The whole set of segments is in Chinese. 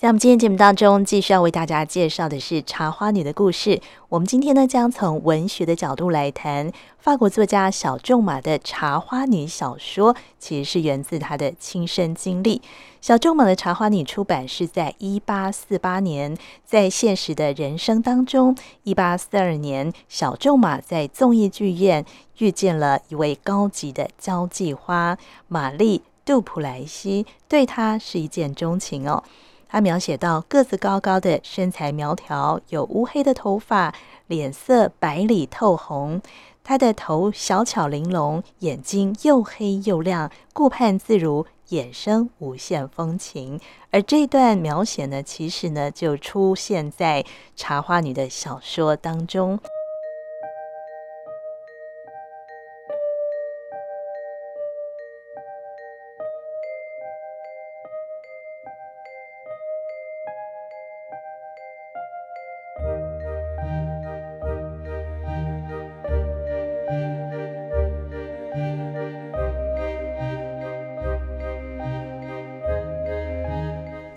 在我们今天节目当中，继续要为大家介绍的是茶花女的故事。我们今天呢，将从文学的角度来谈法国作家小仲马的《茶花女》小说，其实是源自他的亲身经历。小仲马的《茶花女》出版是在一八四八年，在现实的人生当中，一八四二年，小仲马在综艺剧院遇见了一位高级的交际花玛丽·杜普莱西，对他是一见钟情哦。他描写到个子高高的，身材苗条，有乌黑的头发，脸色白里透红。他的头小巧玲珑，眼睛又黑又亮，顾盼自如，眼生无限风情。而这段描写呢，其实呢，就出现在《茶花女》的小说当中。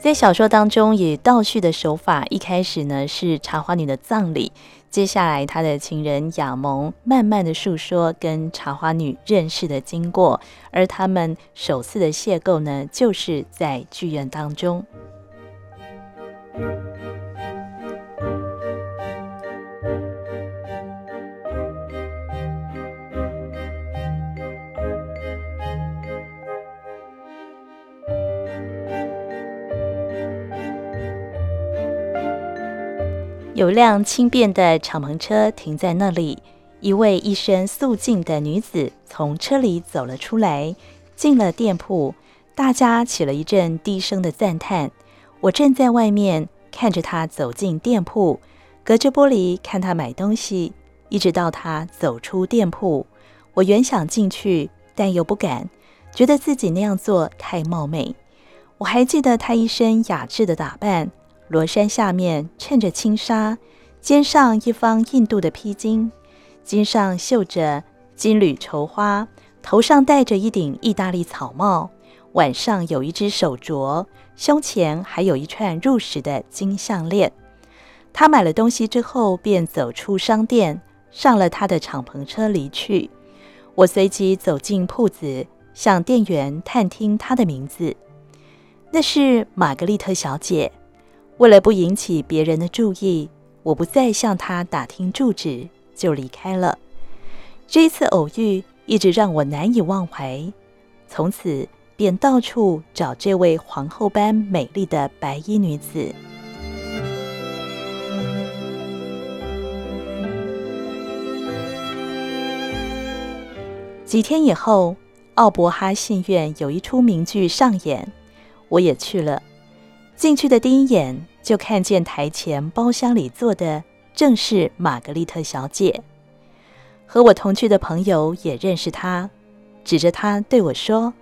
在小说当中，以倒叙的手法，一开始呢是茶花女的葬礼，接下来他的情人亚蒙慢慢的诉说跟茶花女认识的经过，而他们首次的邂逅呢，就是在剧院当中。有辆轻便的敞篷车停在那里，一位一身素净的女子从车里走了出来，进了店铺，大家起了一阵低声的赞叹。我站在外面看着她走进店铺，隔着玻璃看她买东西，一直到她走出店铺。我原想进去，但又不敢，觉得自己那样做太冒昧。我还记得她一身雅致的打扮。罗衫下面衬着轻纱，肩上一方印度的披巾，襟上绣着金缕绸花，头上戴着一顶意大利草帽，腕上有一只手镯，胸前还有一串入时的金项链。他买了东西之后，便走出商店，上了他的敞篷车离去。我随即走进铺子，向店员探听他的名字，那是玛格丽特小姐。为了不引起别人的注意，我不再向他打听住址，就离开了。这一次偶遇一直让我难以忘怀，从此便到处找这位皇后般美丽的白衣女子。几天以后，奥伯哈戏院有一出名剧上演，我也去了。进去的第一眼，就看见台前包厢里坐的正是玛格丽特小姐。和我同去的朋友也认识她，指着她对我说：“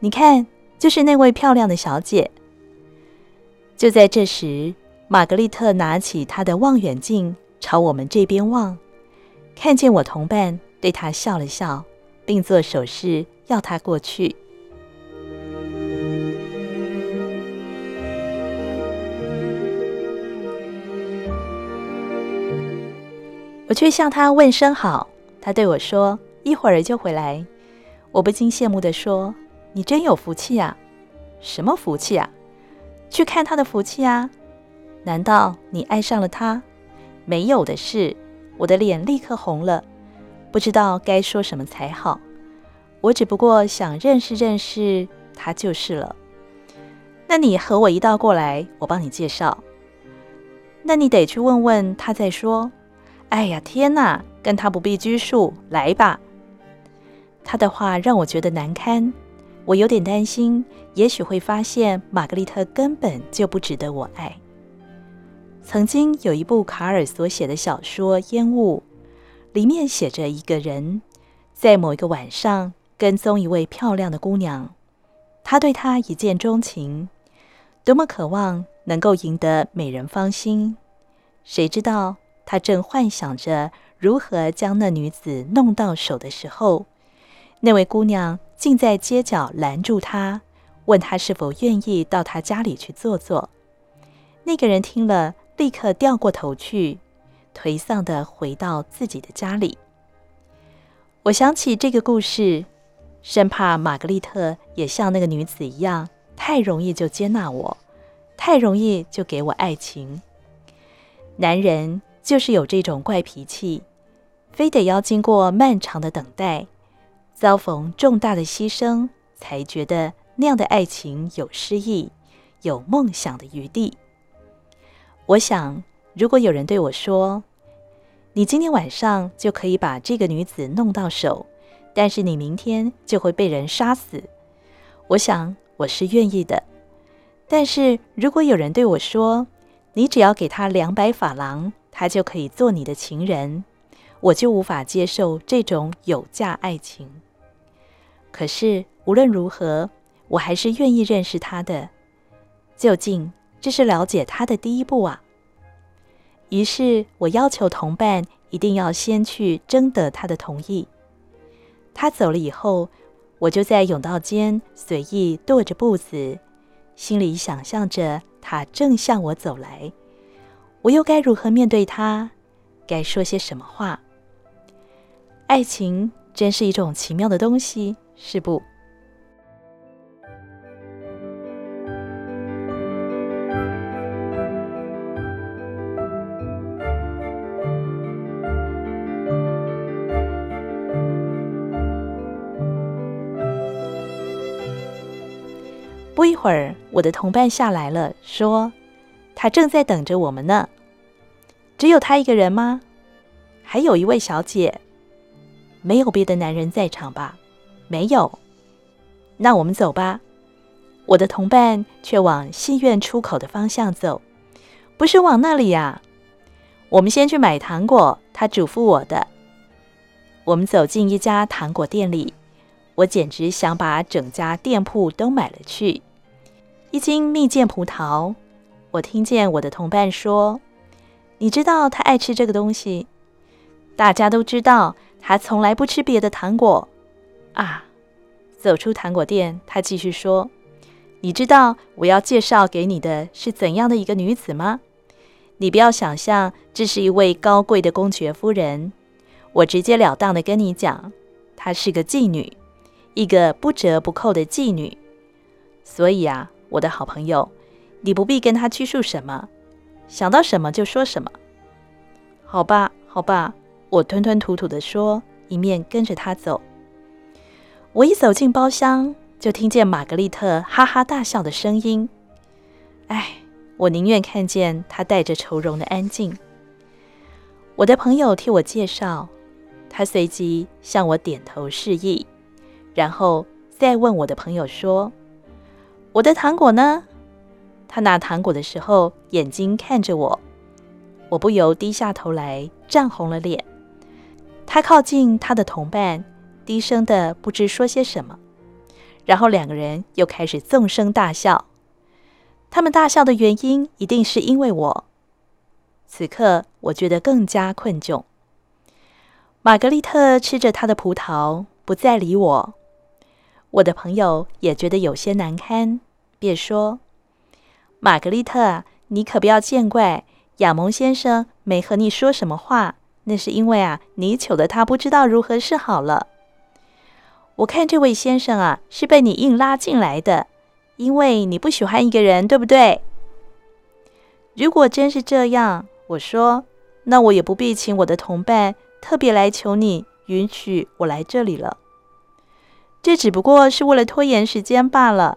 你看，就是那位漂亮的小姐。”就在这时，玛格丽特拿起她的望远镜朝我们这边望，看见我同伴，对她笑了笑，并做手势要她过去。我去向他问声好，他对我说：“一会儿就回来。”我不禁羡慕地说：“你真有福气啊！”“什么福气啊？”“去看他的福气啊！”“难道你爱上了他？”“没有的事。”我的脸立刻红了，不知道该说什么才好。我只不过想认识认识他就是了。那你和我一道过来，我帮你介绍。那你得去问问他再说。哎呀，天哪！跟他不必拘束，来吧。他的话让我觉得难堪，我有点担心，也许会发现玛格丽特根本就不值得我爱。曾经有一部卡尔所写的小说《烟雾》，里面写着一个人在某一个晚上跟踪一位漂亮的姑娘，他对她一见钟情，多么渴望能够赢得美人芳心，谁知道？他正幻想着如何将那女子弄到手的时候，那位姑娘竟在街角拦住他，问他是否愿意到他家里去坐坐。那个人听了，立刻掉过头去，颓丧的回到自己的家里。我想起这个故事，生怕玛格丽特也像那个女子一样，太容易就接纳我，太容易就给我爱情。男人就是有这种怪脾气，非得要经过漫长的等待，遭逢重大的牺牲，才觉得那样的爱情有诗意，有梦想的余地。我想，如果有人对我说：“你今天晚上就可以把这个女子弄到手，但是你明天就会被人杀死。”我想我是愿意的。但是如果有人对我说：“你只要给他两百法郎，他就可以做你的情人”，我就无法接受这种有价爱情。可是无论如何，我还是愿意认识他的。究竟？这是了解他的第一步啊。于是我要求同伴一定要先去征得他的同意。他走了以后，我就在甬道间随意踱着步子，心里想象着他正向我走来，我又该如何面对他？该说些什么话？爱情真是一种奇妙的东西，是不？不一会儿，我的同伴下来了，说：“他正在等着我们呢。”只有他一个人吗？还有一位小姐？没有别的男人在场吧？没有。那我们走吧。我的同伴却往戏院出口的方向走，不是往那里呀。我们先去买糖果，他嘱咐我的。我们走进一家糖果店里，我简直想把整家店铺都买了去。一斤蜜饯葡萄，我听见我的同伴说：“你知道他爱吃这个东西。”大家都知道他从来不吃别的糖果。啊，走出糖果店，他继续说：“你知道我要介绍给你的是怎样的一个女子吗？你不要想象这是一位高贵的公爵夫人。我直截了当的跟你讲，她是个妓女，一个不折不扣的妓女。所以啊。”我的好朋友，你不必跟他拘束什么，想到什么就说什么。好吧，好吧，我吞吞吐吐地说，一面跟着他走。我一走进包厢，就听见玛格丽特哈哈大笑的声音。唉，我宁愿看见他带着愁容的安静。我的朋友替我介绍，他随即向我点头示意，然后再问我的朋友说。我的糖果呢？他拿糖果的时候，眼睛看着我，我不由低下头来，涨红了脸。他靠近他的同伴，低声的不知说些什么，然后两个人又开始纵声大笑。他们大笑的原因，一定是因为我。此刻，我觉得更加困窘。玛格丽特吃着她的葡萄，不再理我。我的朋友也觉得有些难堪，便说：“玛格丽特，你可不要见怪，亚蒙先生没和你说什么话，那是因为啊，你糗得他不知道如何是好了。我看这位先生啊，是被你硬拉进来的，因为你不喜欢一个人，对不对？如果真是这样，我说，那我也不必请我的同伴特别来求你允许我来这里了。”这只不过是为了拖延时间罢了。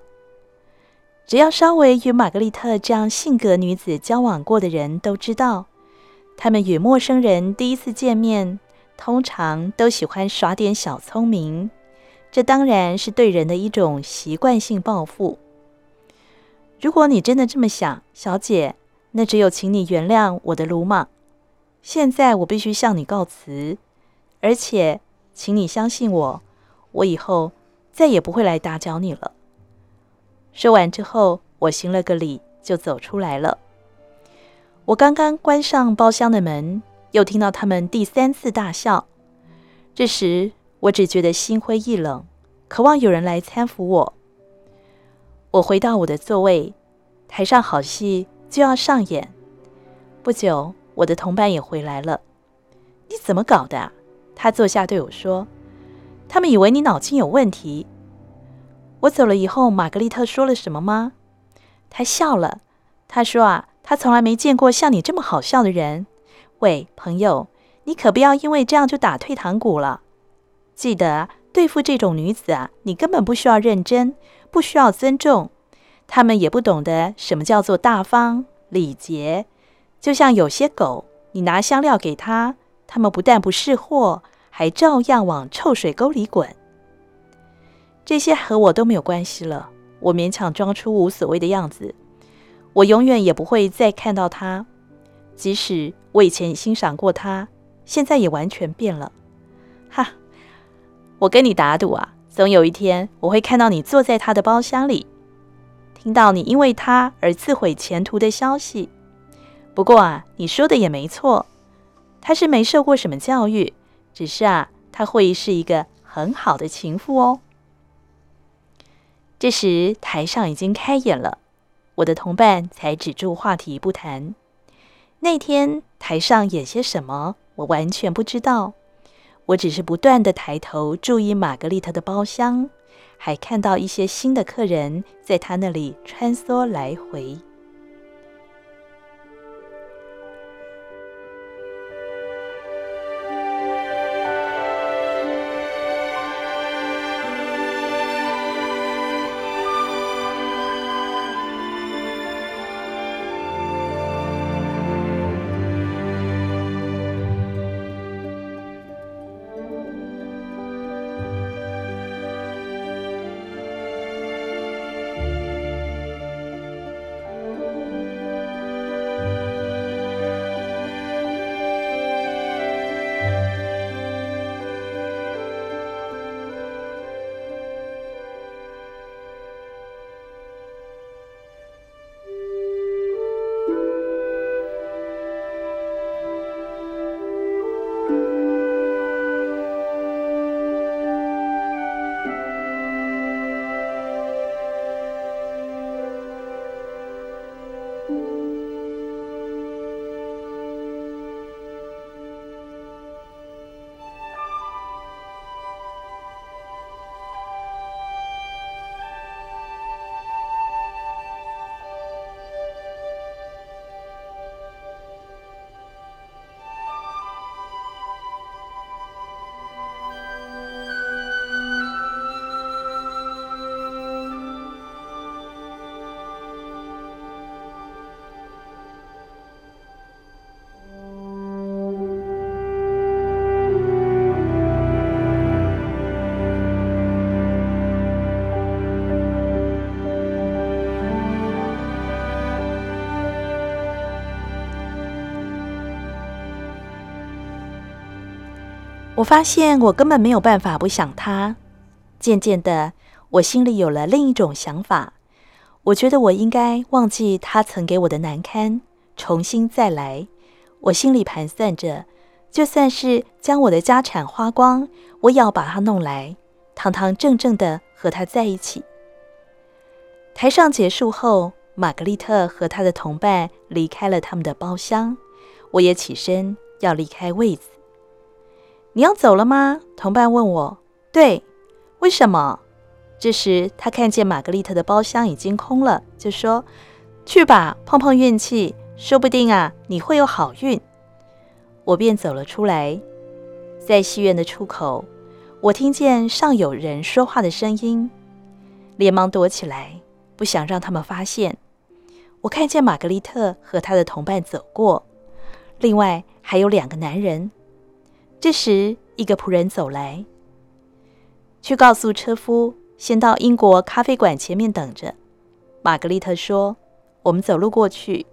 只要稍微与玛格丽特这样性格女子交往过的人都知道，他们与陌生人第一次见面，通常都喜欢耍点小聪明。这当然是对人的一种习惯性报复。如果你真的这么想，小姐，那只有请你原谅我的鲁莽。现在我必须向你告辞，而且，请你相信我。我以后再也不会来打搅你了。说完之后，我行了个礼，就走出来了。我刚刚关上包厢的门，又听到他们第三次大笑。这时，我只觉得心灰意冷，渴望有人来搀扶我。我回到我的座位，台上好戏就要上演。不久，我的同伴也回来了。你怎么搞的啊？他坐下对我说：“他们以为你脑筋有问题。”我走了以后，玛格丽特说了什么吗？他笑了。他说：“啊，他从来没见过像你这么好笑的人。”喂，朋友，你可不要因为这样就打退堂鼓了。记得对付这种女子啊，你根本不需要认真，不需要尊重，她们也不懂得什么叫做大方礼节。就像有些狗，你拿香料给它，它们不但不识货，还照样往臭水沟里滚。这些和我都没有关系了，我勉强装出无所谓的样子。我永远也不会再看到他，即使我以前欣赏过他，现在也完全变了。哈！我跟你打赌啊，总有一天我会看到你坐在他的包厢里，听到你因为他而自毁前途的消息。不过啊，你说的也没错，他是没受过什么教育，只是啊，他会是一个很好的情妇哦。这时台上已经开演了，我的同伴才止住话题不谈。那天台上演些什么，我完全不知道。我只是不断的抬头注意玛格丽特的包厢，还看到一些新的客人在他那里穿梭来回。我发现我根本没有办法不想他。渐渐的，我心里有了另一种想法。我觉得我应该忘记他曾给我的难堪，重新再来。我心里盘算着，就算是将我的家产花光，我也要把他弄来，堂堂正正的和他在一起。台上结束后，玛格丽特和他的同伴离开了他们的包厢，我也起身要离开位子。你要走了吗？同伴问我。对，为什么？这时他看见玛格丽特的包厢已经空了，就说：“去吧，碰碰运气，说不定啊，你会有好运。”我便走了出来，在戏院的出口，我听见尚有人说话的声音，连忙躲起来，不想让他们发现。我看见玛格丽特和他的同伴走过，另外还有两个男人。这时，一个仆人走来，去告诉车夫，先到英国咖啡馆前面等着。玛格丽特说：“我们走路过去。”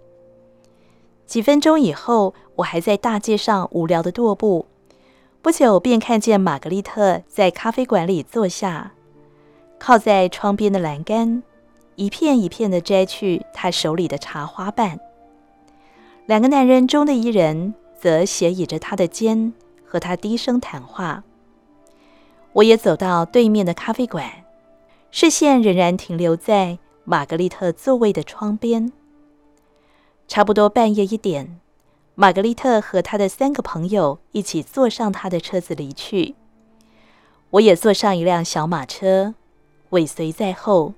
几分钟以后，我还在大街上无聊地踱步，不久便看见玛格丽特在咖啡馆里坐下，靠在窗边的栏杆，一片一片地摘去她手里的茶花瓣。两个男人中的一人则斜倚着她的肩。和他低声谈话，我也走到对面的咖啡馆，视线仍然停留在玛格丽特座位的窗边。差不多半夜一点，玛格丽特和她的三个朋友一起坐上她的车子离去。我也坐上一辆小马车，尾随在后，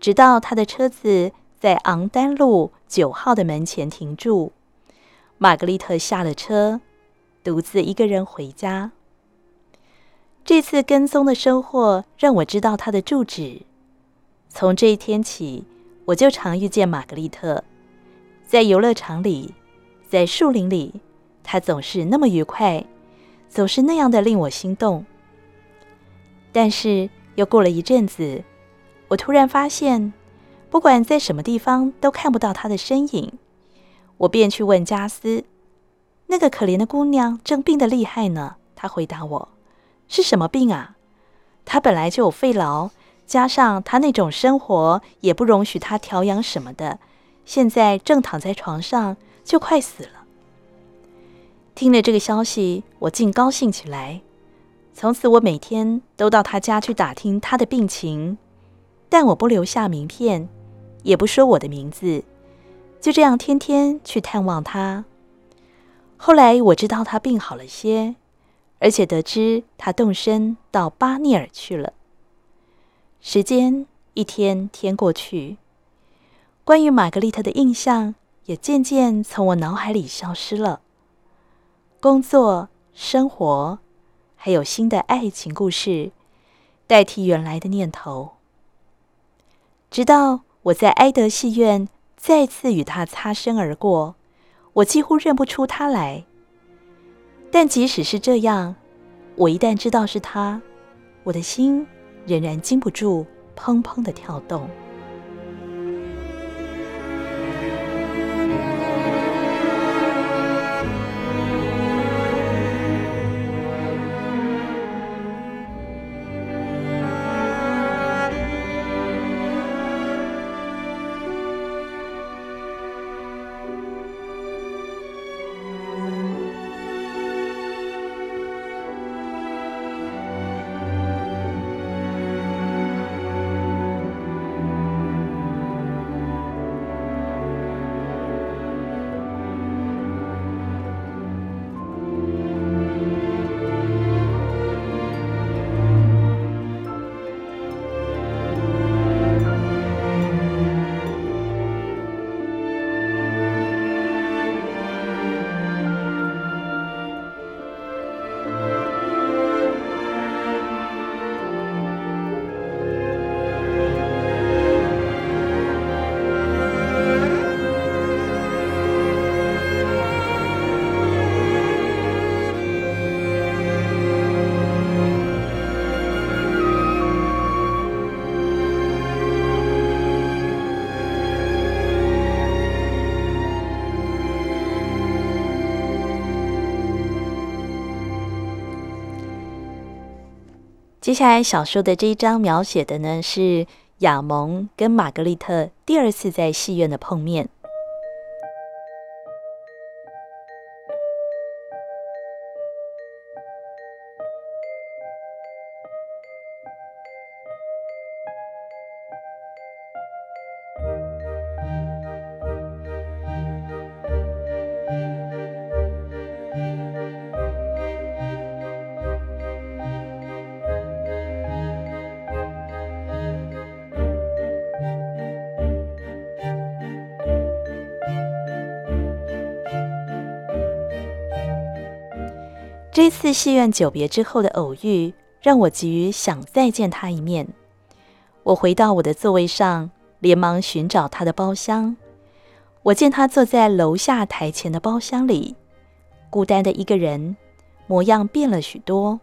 直到她的车子在昂丹路九号的门前停住。玛格丽特下了车，独自一个人回家。这次跟踪的收获让我知道他的住址。从这一天起，我就常遇见玛格丽特。在游乐场里，在树林里，他总是那么愉快，总是那样的令我心动。但是又过了一阵子，我突然发现，不管在什么地方都看不到他的身影。我便去问加斯：“那个可怜的姑娘正病得厉害呢。”他回答我：“是什么病啊？她本来就有肺痨，加上她那种生活也不容许她调养什么的。”现在正躺在床上，就快死了。听了这个消息，我竟高兴起来。从此，我每天都到她家去打听她的病情，但我不留下名片，也不说我的名字，就这样天天去探望她。后来我知道他病好了些，而且得知他动身到巴尼尔去了。时间一天天过去。关于玛格丽特的印象也渐渐从我脑海里消失了。工作、生活，还有新的爱情故事，代替原来的念头。直到我在埃德戏院再次与他擦身而过，我几乎认不出他来。但即使是这样，我一旦知道是他，我的心仍然禁不住砰砰的跳动。接下来小说的这一章描写的呢，是亚蒙跟玛格丽特第二次在戏院的碰面。这次戏院久别之后的偶遇，让我急于想再见他一面。我回到我的座位上，连忙寻找他的包厢。我见他坐在楼下台前的包厢里，孤单的一个人，模样变了许多，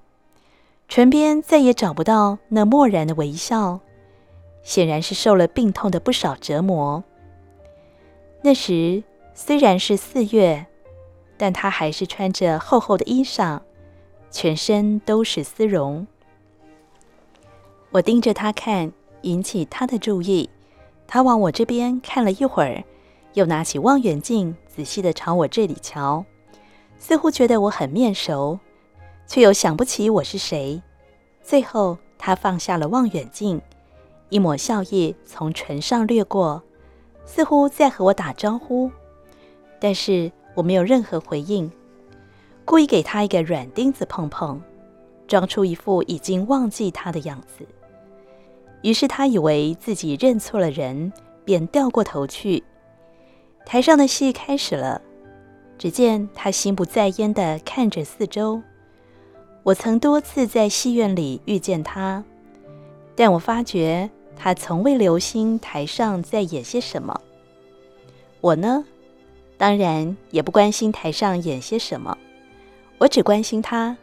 唇边再也找不到那漠然的微笑，显然是受了病痛的不少折磨。那时虽然是四月。但他还是穿着厚厚的衣裳，全身都是丝绒。我盯着他看，引起他的注意。他往我这边看了一会儿，又拿起望远镜，仔细地朝我这里瞧，似乎觉得我很面熟，却又想不起我是谁。最后，他放下了望远镜，一抹笑意从唇上掠过，似乎在和我打招呼。但是我没有任何回应，故意给他一个软钉子碰碰，装出一副已经忘记他的样子。于是他以为自己认错了人，便掉过头去。台上的戏开始了，只见他心不在焉地看着四周。我曾多次在戏院里遇见他，但我发觉他从未留心台上在演些什么。我呢，当然也不关心台上演些什么，我只关心他，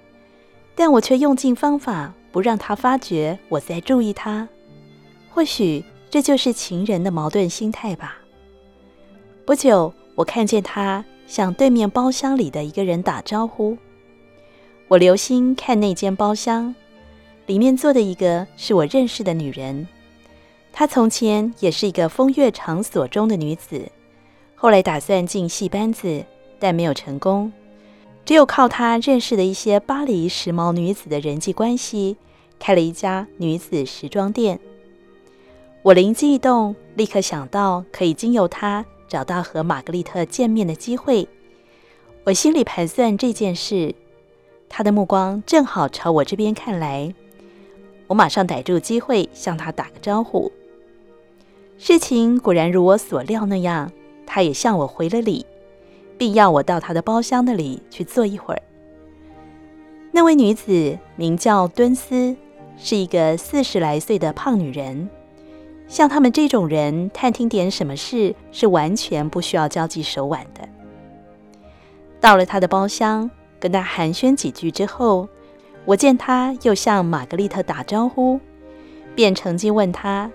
但我却用尽方法不让他发觉我在注意他。或许这就是情人的矛盾心态吧。不久，我看见他向对面包厢里的一个人打招呼。我留心看那间包厢，里面坐的一个是我认识的女人。她从前也是一个风月场所中的女子，后来打算进戏班子，但没有成功。只有靠她认识的一些巴黎时髦女子的人际关系，开了一家女子时装店。我灵机一动，立刻想到可以经由她找到和玛格丽特见面的机会。我心里盘算这件事，他的目光正好朝我这边看来，我马上逮住机会向他打个招呼。事情果然如我所料那样，他也向我回了礼，并要我到他的包厢那里去坐一会儿。那位女子名叫敦斯，是一个四十来岁的胖女人。像他们这种人，探听点什么事是完全不需要交际手腕的。到了他的包厢，跟他寒暄几句之后，我见他又向玛格丽特打招呼，便乘机问他：“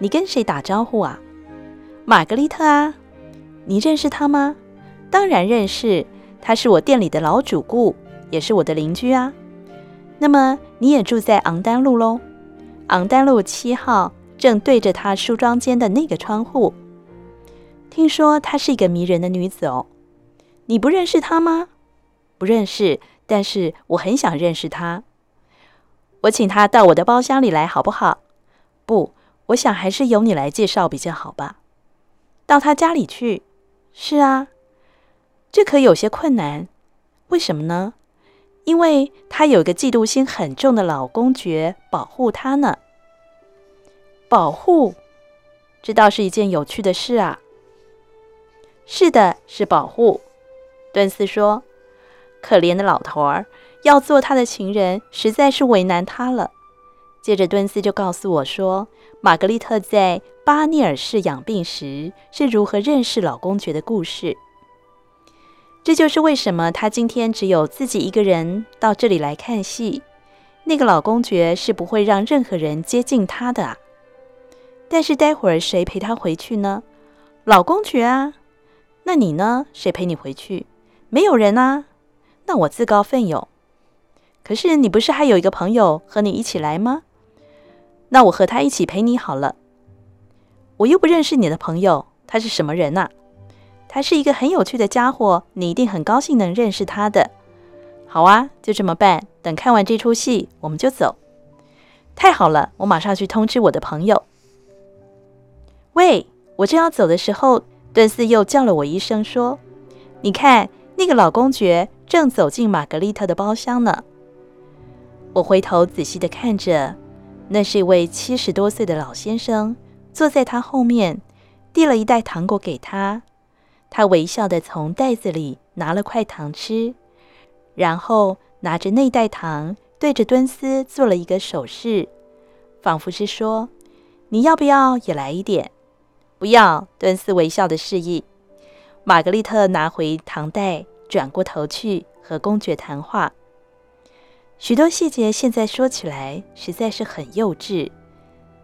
你跟谁打招呼啊？”“玛格丽特啊，你认识她吗？”“当然认识，她是我店里的老主顾，也是我的邻居啊。”“那么你也住在昂丹路喽？”“昂丹路七号。”正对着他梳妆间的那个窗户，听说她是一个迷人的女子哦。你不认识她吗？不认识，但是我很想认识她。我请她到我的包厢里来，好不好？不，我想还是由你来介绍比较好吧。到她家里去？是啊，这可有些困难。为什么呢？因为她有个嫉妒心很重的老公爵保护她呢。保护，这倒是一件有趣的事啊。是的，是保护。敦斯说：“可怜的老头儿，要做他的情人，实在是为难他了。”接着，敦斯就告诉我说，玛格丽特在巴尼尔市养病时是如何认识老公爵的故事。这就是为什么他今天只有自己一个人到这里来看戏。那个老公爵是不会让任何人接近他的啊。但是待会儿谁陪他回去呢？老公爵啊，那你呢？谁陪你回去？没有人啊，那我自告奋勇。可是你不是还有一个朋友和你一起来吗？那我和他一起陪你好了。我又不认识你的朋友，他是什么人呐？他是一个很有趣的家伙，你一定很高兴能认识他的。好啊，就这么办。等看完这出戏，我们就走。太好了，我马上去通知我的朋友。喂，我正要走的时候，顿斯又叫了我一声，说：“你看，那个老公爵正走进玛格丽特的包厢呢。”我回头仔细地看着，那是一位七十多岁的老先生，坐在他后面，递了一袋糖果给他。他微笑地从袋子里拿了块糖吃，然后拿着那袋糖对着敦斯做了一个手势，仿佛是说：“你要不要也来一点？”不要，敦斯微笑的示意。玛格丽特拿回糖袋，转过头去和公爵谈话。许多细节现在说起来实在是很幼稚，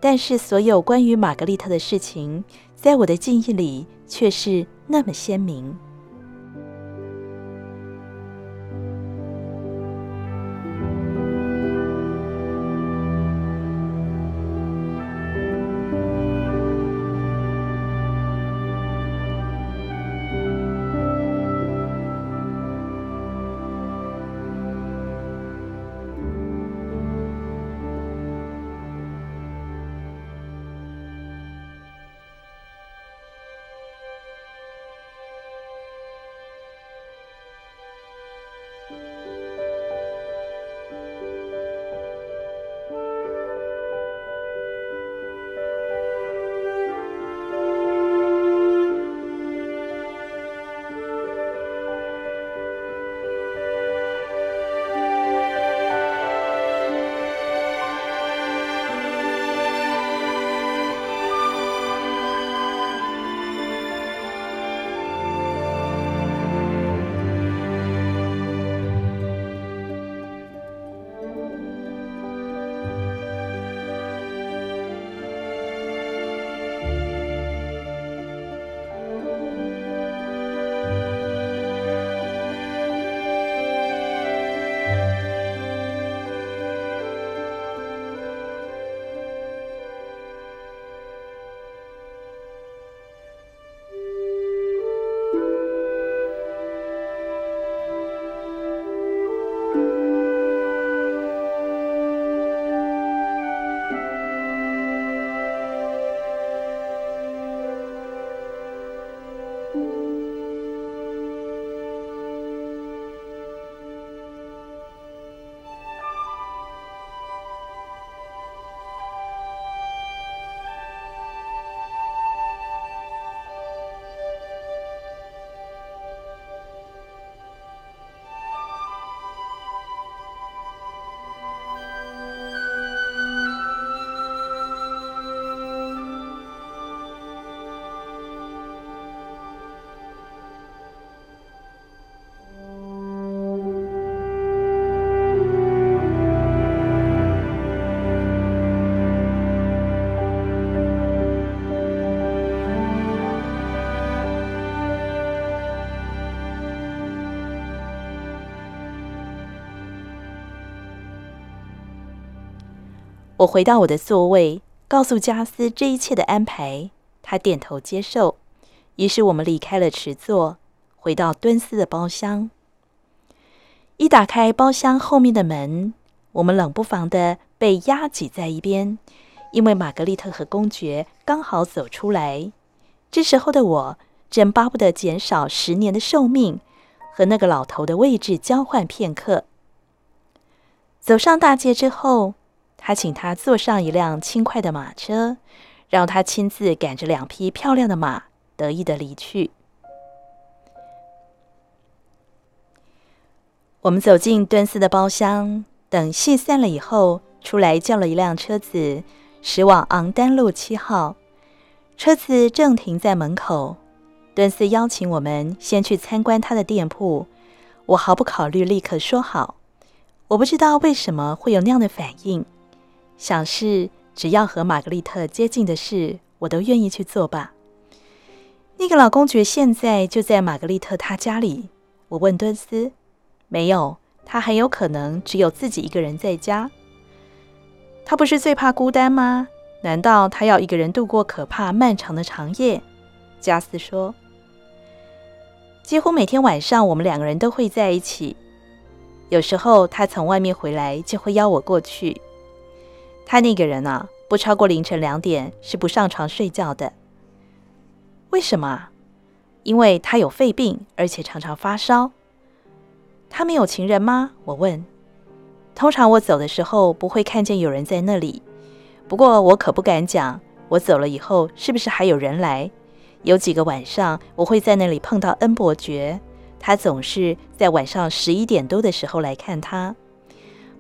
但是所有关于玛格丽特的事情，在我的记忆里却是那么鲜明。我回到我的座位，告诉加斯这一切的安排，他点头接受。于是我们离开了池座，回到敦斯的包厢。一打开包厢后面的门，我们冷不防的被压挤在一边，因为玛格丽特和公爵刚好走出来。这时候的我正巴不得减少十年的寿命，和那个老头的位置交换片刻。走上大街之后。他请他坐上一辆轻快的马车，让他亲自赶着两匹漂亮的马，得意的离去。我们走进敦斯的包厢，等戏散了以后，出来叫了一辆车子，驶往昂丹路七号。车子正停在门口，敦斯邀请我们先去参观他的店铺，我毫不考虑，立刻说好。我不知道为什么会有那样的反应。想是只要和玛格丽特接近的事，我都愿意去做吧。那个老公爵现在就在玛格丽特他家里。我问敦斯：“没有，他很有可能只有自己一个人在家。他不是最怕孤单吗？难道他要一个人度过可怕漫长的长夜？”加斯说：“几乎每天晚上，我们两个人都会在一起。有时候他从外面回来，就会邀我过去。”他那个人啊，不超过凌晨两点是不上床睡觉的。为什么？因为他有肺病，而且常常发烧。他没有情人吗？我问。通常我走的时候不会看见有人在那里，不过我可不敢讲，我走了以后是不是还有人来？有几个晚上我会在那里碰到恩伯爵，他总是在晚上十一点多的时候来看他。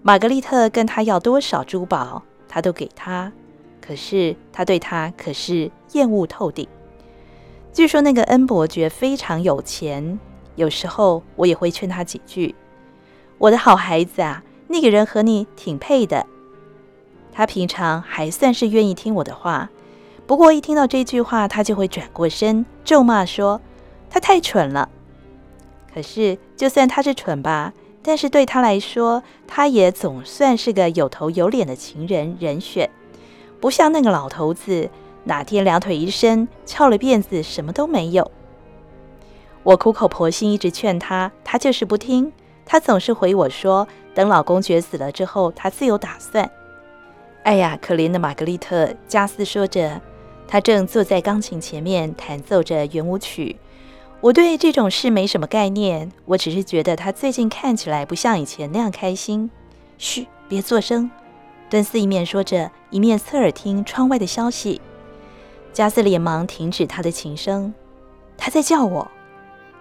玛格丽特跟他要多少珠宝？他都给他，可是他对他可是厌恶透顶。据说那个恩伯爵非常有钱，有时候我也会劝他几句：“我的好孩子啊，那个人和你挺配的。”他平常还算是愿意听我的话，不过一听到这句话，他就会转过身咒骂说：“他太蠢了。”可是就算他是蠢吧。但是对他来说，他也总算是个有头有脸的情人人选，不像那个老头子，哪天两腿一伸，翘了辫子，什么都没有。我苦口婆心一直劝他，他就是不听。他总是回我说，等老公爵死了之后，他自有打算。哎呀，可怜的玛格丽特，加斯说着，他正坐在钢琴前面弹奏着圆舞曲。我对这种事没什么概念，我只是觉得他最近看起来不像以前那样开心。嘘，别作声。敦斯一面说着，一面侧耳听窗外的消息。加斯连忙停止他的琴声，他在叫我。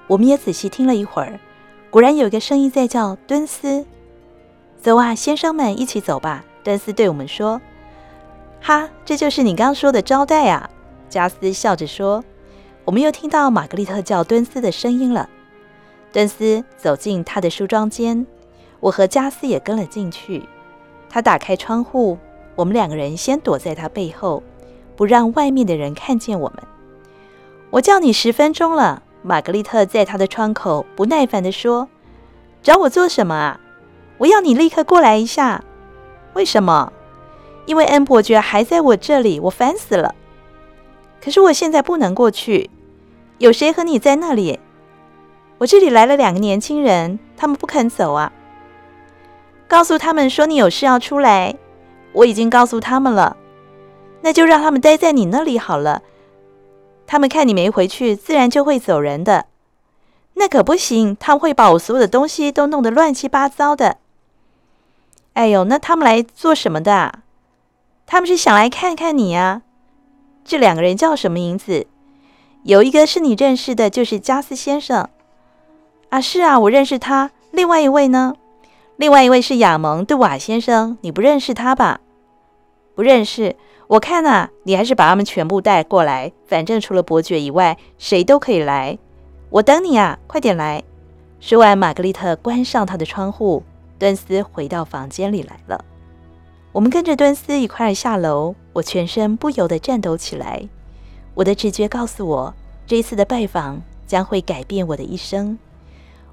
我们也仔细听了一会儿，果然有个声音在叫敦斯。走啊，先生们，一起走吧。敦斯对我们说：“哈，这就是你刚说的招待啊。”加斯笑着说。我们又听到玛格丽特叫敦斯的声音了。敦斯走进他的梳妆间，我和加斯也跟了进去。他打开窗户，我们两个人先躲在他背后，不让外面的人看见我们。我叫你十分钟了，玛格丽特在他的窗口不耐烦地说：“找我做什么啊？我要你立刻过来一下。为什么？因为恩伯爵还在我这里，我烦死了。可是我现在不能过去。”有谁和你在那里？我这里来了两个年轻人，他们不肯走啊。告诉他们说你有事要出来。我已经告诉他们了，那就让他们待在你那里好了。他们看你没回去，自然就会走人的。那可不行，他们会把我所有的东西都弄得乱七八糟的。哎呦，那他们来做什么的？他们是想来看看你呀。这两个人叫什么名字？有一个是你认识的，就是加斯先生。啊，是啊，我认识他。另外一位呢？另外一位是亚蒙·杜瓦先生，你不认识他吧？不认识。我看呐，你还是把他们全部带过来，反正除了伯爵以外，谁都可以来。我等你啊，快点来！说完，玛格丽特关上她的窗户，敦斯回到房间里来了。我们跟着敦斯一块下楼，我全身不由得颤抖起来。我的直觉告诉我，这一次的拜访将会改变我的一生。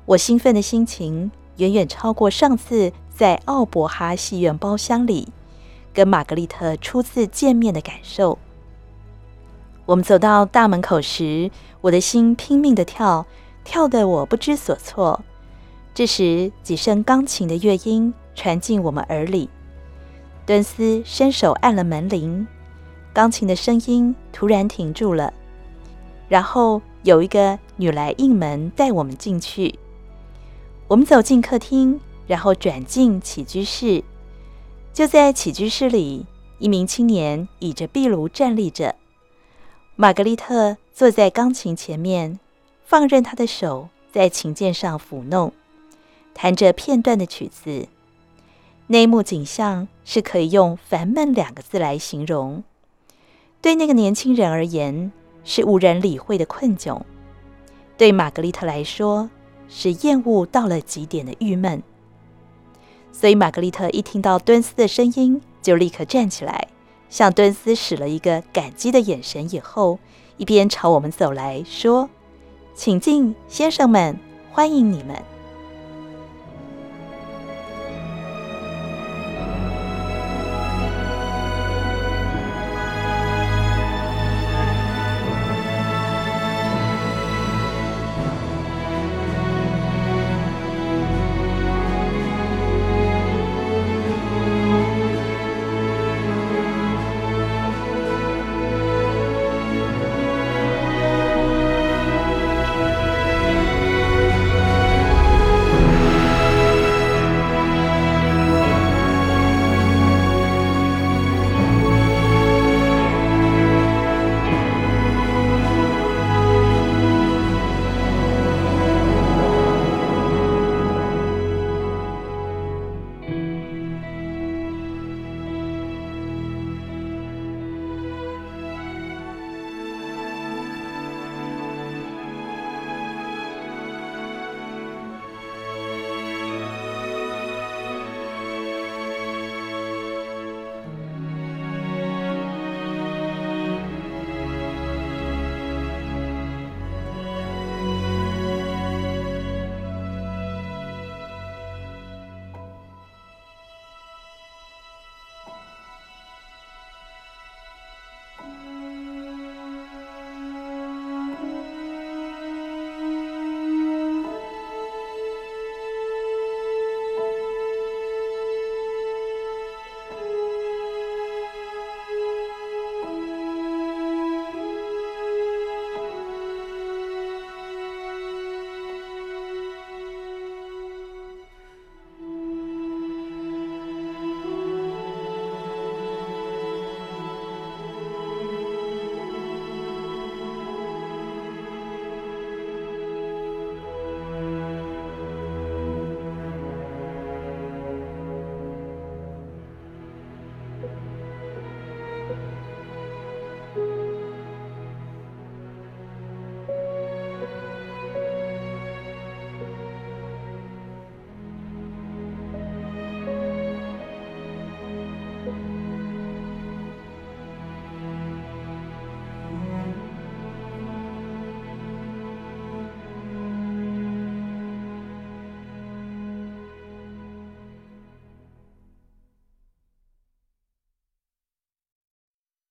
我兴奋的心情远远超过上次在奥伯哈戏院包厢里跟玛格丽特初次见面的感受。我们走到大门口时，我的心拼命的跳，跳得我不知所措。这时，几声钢琴的乐音传进我们耳里。敦斯伸手按了门铃，钢琴的声音突然停住了。然后有一个女来应门，带我们进去。我们走进客厅，然后转进起居室。就在起居室里，一名青年倚着壁炉站立着。玛格丽特坐在钢琴前面，放任她的手在琴键上抚弄，弹着片段的曲子。那幕景象是可以用“烦闷”两个字来形容。对那个年轻人而言，是无人理会的困窘；对玛格丽特来说，是厌恶到了极点的郁闷。所以，玛格丽特一听到敦斯的声音，就立刻站起来，向敦斯使了一个感激的眼神，以后一边朝我们走来说：“请进，先生们，欢迎你们。”